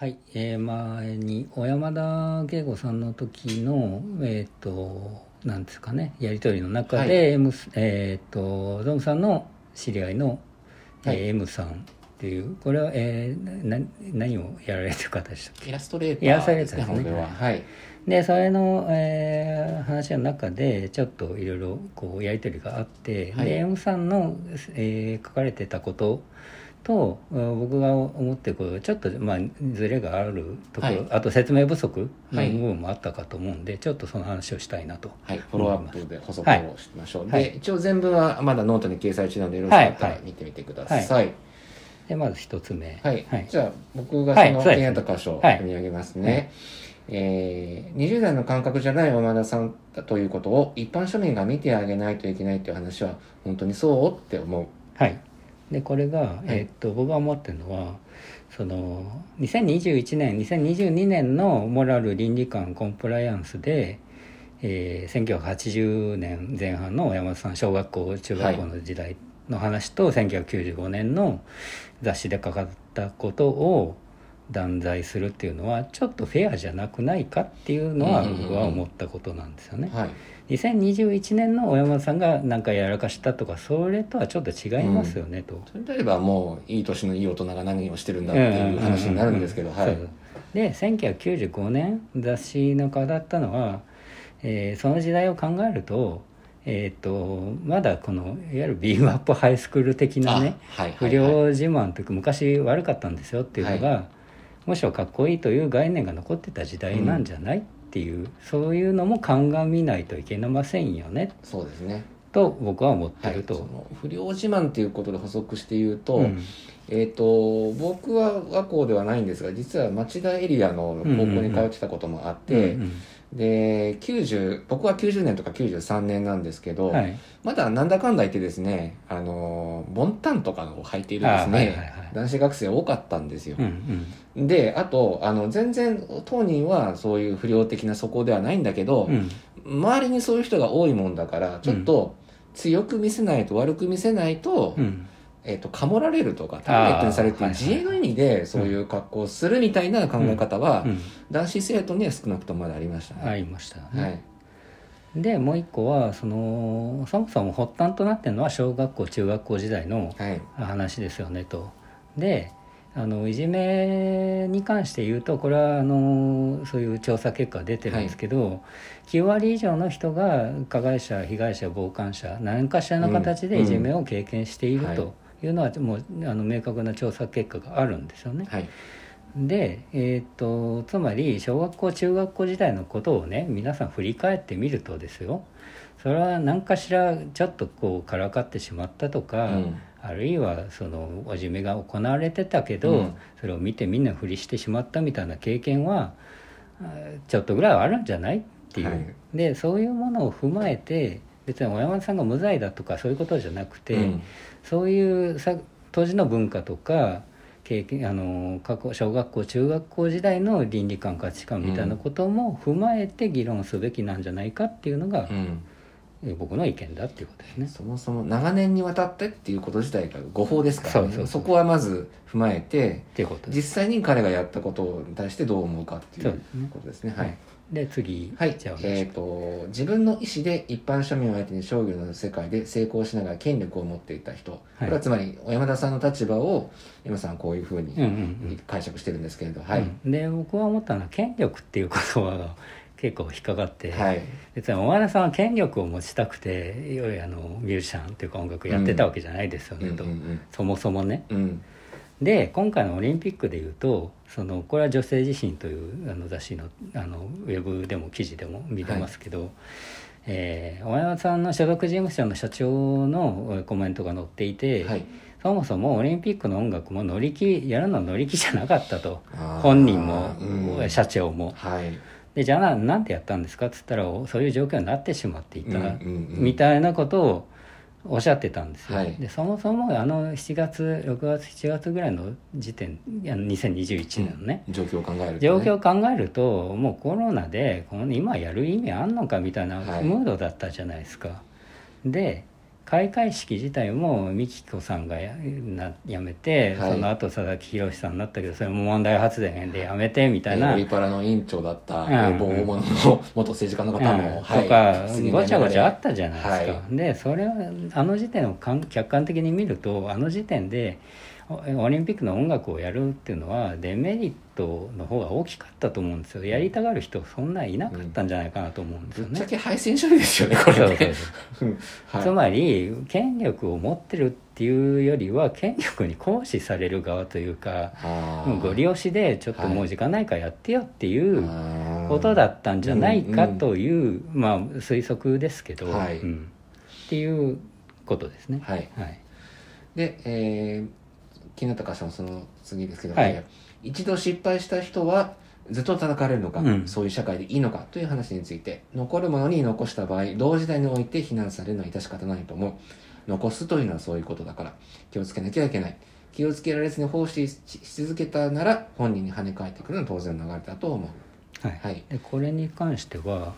はい、えー、前に小山田圭吾さんの時のえっ、となんですかねやり取りの中で、はい。M えっ、とゾムさんの知り合いの、はい。えー M さんっていうこれは、えー、な何をやられてる方でしたっけ？イラストレータイラストーですねレーターですね。は。はい。でそれの、えー話の中でちょっといろいろこうやり取りがあって、はい。で M さんの、えー書かれてたこととうん僕が思ってることちょっとまあズレがあるところ、はい。あと説明不足のはい。部分もあったかと思うんで、ちょっとその話をしたいなと。はい、フォローアップで補足はい。をしましょう、はい。で一応全文はまだノートに掲載中なのでよろしかったはい。はいら見てみてください。はい、でまず一つ目。はい。はい。じゃあ僕がはい。その気になった箇所をはい。読み上げますね、えー20代の感覚じゃない小山田さんだということを一般庶民が見てあげないといけないという話は本当にそうって思う。はい、でこれが、えーっと僕が思ってるのはその2021年2022年のモラル倫理観コンプライアンスで、えー1980年前半の山田さん小学校中学校の時代の話と、1995年の雑誌で書かれたことを断罪するっていうのはちょっとフェアじゃなくないかっていうのはうんうんうん。僕は思ったことなんですよね。はい。2021年の小山田さんが何かやらかしたとかそれとはちょっと違いますよね、と。それであればもういい年のいい大人が何をしてるんだっていう話になるんですけど、で1995年雑誌の顔だったのは、えーその時代を考えると,、えー、とまだこのいわゆるビームアップハイスクール的なねあはいはいはい。不良自慢というか昔悪かったんですよっていうのが、むしろかっこいいという概念が残ってた時代なんじゃない、っていうそういうのも鑑みないといけませんよね。そうですね。と僕は思ってはい、ると。その不良自慢っていうことで補足して言うと,、うん。えー、と僕は和光ではないんですが実は町田エリアの高校に通ってたこともあって、うんで90僕は90年とか93年なんですけど、うんはい。まだなんだかんだ言ってですねあのボンタンとかを履いているですね、あはいはいはい。男子学生多かったんですよ、うんうん。であとあの全然当人はそういう不良的な素行ではないんだけど、うん。周りにそういう人が多いもんだからちょっと強く見せないと悪く見せないと,、うんえっとかもられるとかターゲットにされてあー自衛の意味でそういう格好をするみたいな考え方は、うん。男子生徒には少なくともまだありましたね。ありましたよね、はい。でもう一個はそのそもそも発端となってるのは小学校中学校時代のはい。話ですよねと。であのいじめに関して言うとこれはあのそういう調査結果出てるんですけど、9割以上の人が加害者被害者傍観者何かしらの形でいじめを経験しているうんというのはもうあの明確な調査結果があるんですよね。はい。で、えー、とつまり小学校中学校時代のことをね皆さん振り返ってみるとですよ。それは何かしらちょっとこうからかってしまったとか、うん。あるいはそのいじめが行われてたけど、うん。それを見てみんなふりしてしまったみたいな経験はちょっとぐらいはあるんじゃないっていう、はい。でそういうものを踏まえて別に小山田さんが無罪だとかそういうことじゃなくて、うん。そういうさ当時の文化とか経験あの過去小学校中学校時代の倫理観価値観みたいなことも踏まえて議論すべきなんじゃないかっていうのが、うん。え僕の意見だっていうことですね。そもそも長年にわたってっていうこと自体が誤報ですから、ね、そこはまず踏まえてっていうこと。実際に彼がやったことに対してどう思うかっていうことですね。はい、で次、はい。じゃあ、えー、と自分の意思で一般庶民を相手に商業の世界で成功しながら権力を持っていた人、これはつまり小山田さんの立場を山さんはこういうふうにうんうんうん。解釈してるんですけれど、はい、うんで僕は思ったのは権力っていう言葉が結構引っかかって、はい。別に小原さんは権力を持ちたくていわゆるあのミュージシャンっていうか音楽やってたわけじゃないですよね、とうんうん。そもそもね。うん。うんで今回のオリンピックでいうとそのこれは「女性自身」というあの雑誌のあのウェブでも記事でも見てますけど、えー小山さんの所属事務所の社長のえーコメントが載っていて、はい。そもそもオリンピックの音楽も乗り気やるのは乗り気じゃなかったと。本人も、うん。社長も。はいでじゃあななんでやったんですか？っつったらおそういう状況になってしまっていた、うんうんうん。みたいなことをおっしゃってたんですよ、はい。でそもそもあの7月6月7月ぐらいの時点いや2021年のね、状況を考えると、ね、状況を考えるともうコロナでこの今やる意味あんのかみたいなはい。ムードだったじゃないですか、で開会式自体も美紀子さんがやめて、はい。その後佐々木宏さんになったけどそれも問題発言で辞めてみたいな、オリパラの委員長だったうん。大大物の 元政治家の方も、うん。はい。とかごちゃごちゃあったじゃないですか、はい。でそれはあの時点を客観的に見るとあの時点でおオリンピックの音楽をやるっていうのはデメリットの方が大きかったと思うんですよ。やりたがる人そんないなかったんじゃないかなと思うんですよね。ぶっちゃ、け敗戦処理ですよねこれね。はい。つまり権力を持ってるっていうよりは権力に行使される側というかご利用しでちょっともう時間ないからやってよっていうことだったんじゃないかうんという、まあ推測ですけど、はい。うん。っていうことですね。はい。はい。で、えー気になった箇所のその次ですけど、はい。えー一度失敗した人はずっと叩かれるのか、うん。そういう社会でいいのかという話について残るものに残した場合同時代において非難されるのは致し方ないと思う。残すというのはそういうことだから気をつけなきゃいけない。気をつけられずに奉仕しし続けたなら本人に跳ね返ってくるのは当然の流れだと思う。はい。はい。でこれに関しては、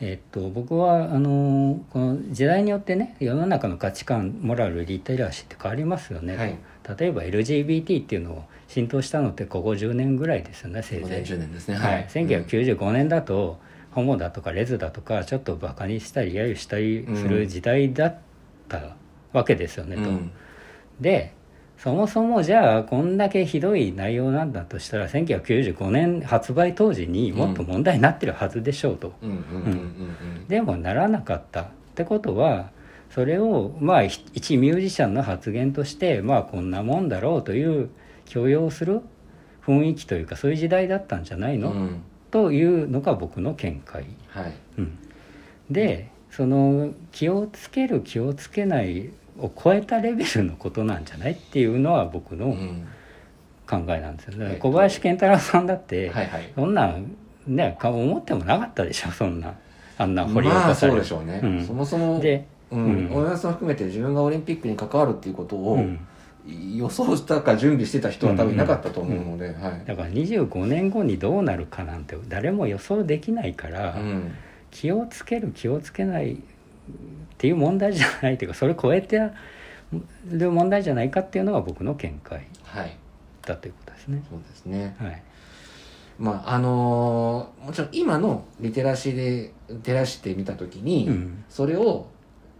えっと僕はあのこの時代によってね世の中の価値観モラルリテラシーって変わりますよね、はい例えば LGBT っていうのを浸透したのってここ10年ぐらいですよねせい5ぜい。年10年ですね。はい、1995年だと、ホモだとかレズだとかちょっとバカにしたり揶揄したりする時代だったわけですよね、と。うん。でそもそもじゃあこんだけひどい内容なんだとしたら1995年発売当時にもっと問題になってるはずでしょうと、うんうんうんうん。うん。でもならなかった。ってことはそれをまあひ一ミュージシャンの発言としてまあこんなもんだろうという許容する雰囲気というかそういう時代だったんじゃないの、うん。というのが僕の見解、はい。うん、でその気をつける気をつけないを超えたレベルのことなんじゃないっていうのは僕のうん。考えなんですよ、だからはい小林健太郎さんだって、はいはい。そんなんねか思ってもなかったでしょそんな。あんな掘り起まあこされる、そうでしょうね、うん。そもそもで、うん。うん。大山さん含めて自分がオリンピックに関わるっていうことをうん。予想したか準備してた人は多分いなかったと思うので、はい。だから25年後にどうなるかなんて誰も予想できないから、うん。気をつける気をつけないっていう問題じゃないというかそれ超えてる問題じゃないかっていうのが僕の見解はい。だということですね。そうですね。はい、まああのーもちろん今のリテラシーで照らしてみた時に、うん。それを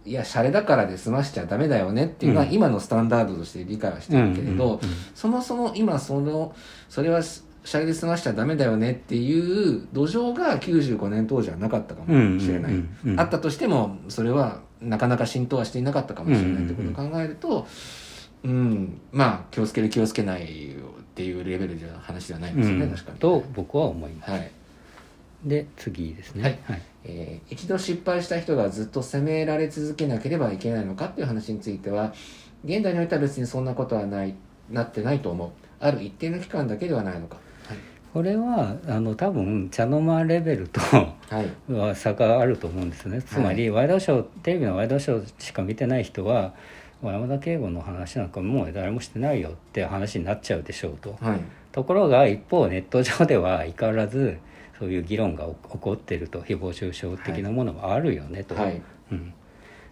いやシャレだからで済ましちゃダメだよねっていうのはうん。今のスタンダードとして理解はしてるけれど、そもそも今そのそれはシャレで済ましちゃダメだよねっていう土壌が95年当時はなかったかもしれない、あったとしてもそれはなかなか浸透はしていなかったかもしれないってことを考えると、うんまあ気をつける気をつけないっていうレベルの話ではないですよね、うん。確かに。と僕は思います。はいで次ですね。はい。はい。えー一度失敗した人がずっと責められ続けなければいけないのかっていう話については現代においては別にそんなことはないなってないと思う。ある一定の期間だけではないのか。これはあの多分茶の間レベルとはい。は差があると思うんですね。つまり、ワイドショーテレビのワイドショーしか見てない人は山田圭吾の話なんかもう誰もしてないよって話になっちゃうでしょうと。はい。ところが一方ネット上では相変わらずそういう議論が起起こってると誹謗中傷的なものもあるよねと、はい。うん、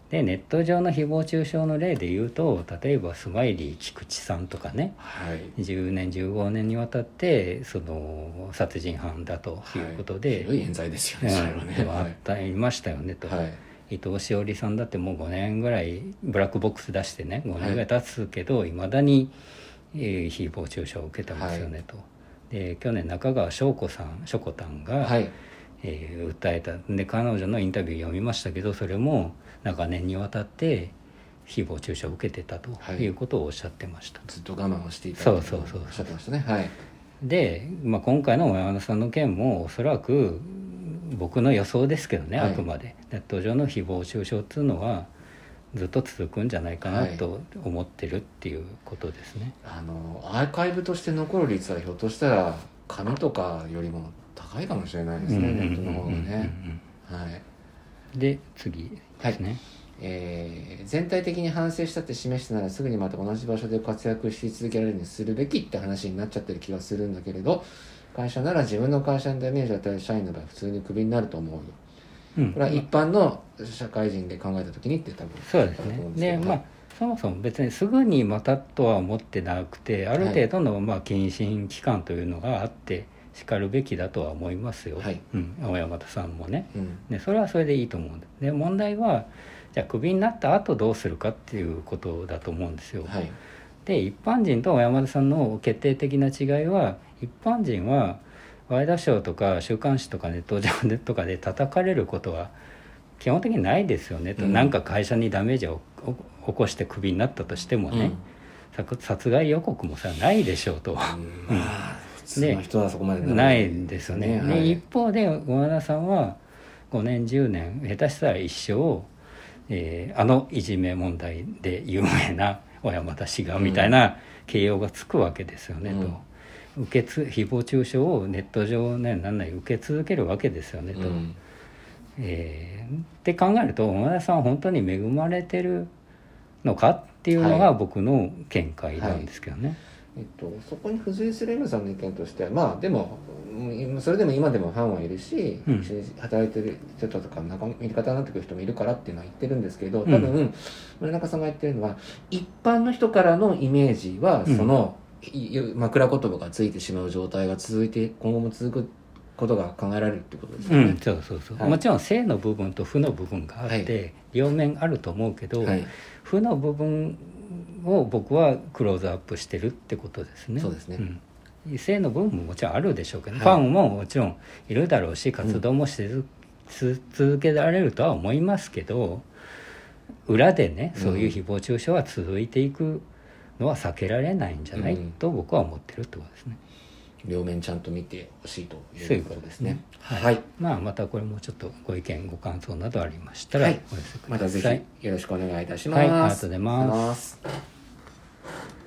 でネット上の誹謗中傷の例で言うと例えばスマイリー菊池さんとかね。はい。10年15年にわたってその殺人犯だということで、ひどい冤罪ですよね、うん。でもあった、い、ましたよねと、はい。伊藤詩織さんだってもう5年ぐらいブラックボックス出してね5年ぐらい経つけどいま、未だに、えー誹謗中傷を受けてますよね、とで去年中川翔子さんしょこたんが、はい。えー訴えた。で彼女のインタビュー読みましたけどそれも長年にわたって誹謗中傷を受けてたとはい。いうことをおっしゃってました、ずっと我慢をしていたそうそうそうおっしゃってましたね。はい。で、まあ、今回の山田さんの件もおそらく僕の予想ですけどね、はい。あくまで。ネット上の誹謗中傷っていうのはずっと続くんじゃないかなはい。と思ってるっていうことですね、あのアーカイブとして残る率はひょっとしたら紙とかよりも高いかもしれないですね、ネットの方がね、はい。で次ですね、えー全体的に反省したって示したならすぐにまた同じ場所で活躍し続けられるようにするべきって話になっちゃってる気がするんだけれど会社なら自分の会社にダメージを与える社員の場合普通にクビになると思うようん。これは一般の社会人で考えた時にって多分そうですね。だと思うんですけどでまあそもそも別にすぐにまたとは思ってなくてある程度のまあ謹慎期間というのがあってしかるべきだとは思いますよ、はい。うん、青山田さんもね。うん。でそれはそれでいいと思うんで。で問題はじゃあクビになった後どうするかっていうことだと思うんですよ、はい。で一般人と小山田さんの決定的な違いは一般人はワイドショーとか週刊誌とかネット上でとかで叩かれることは基本的にないですよねと、うん。なんか会社にダメージを起起こしてクビになったとしてもね、殺殺害予告もさないでしょうと、はそこまでない。んですよね。ではい。一方で小山田さんは5年10年下手したら一生、えーあのいじめ問題で有名な小山田氏がみたいな形容がつくわけですよね、うん。と受けつ誹謗中傷をネット上ねなんない受け続けるわけですよねと。うん。えーって考えると小山田さんは本当に恵まれてるのかっていうのがはい。僕の見解なんですけどね。えっと、そこに付随する M さんの意見としてはまあでもうんそれでも今でもファンはいるし、うん。働いてる人とか仲間味方になってくる人もいるからっていうのは言ってるんですけどうん。多分、村中さんが言ってるのは一般の人からのイメージはうん。その、い枕言葉がついてしまう状態が続いて今後も続くことが考えられるってことですよね。うん、。そうそうそう、はい。もちろん正の部分と負の部分があって、は両面あると思うけど、はい、負の部分を僕はクローズアップしてるってことですね。そうですね。うん、正の部分ももちろんあるでしょうけど、はい。ファンももちろんいるだろうし活動もしずつ続けられるとは思いますけど裏でねそういう誹謗中傷は続いていくのは避けられないんじゃない、うんと僕は思ってるってことですね。両面ちゃんと見てほしいということですね。はいはい、まあまたこれもちょっとご意見ご感想などありましたらはいお寄せくまたぜださい。ひよろしくお願いいたします。はいありがとうございますす。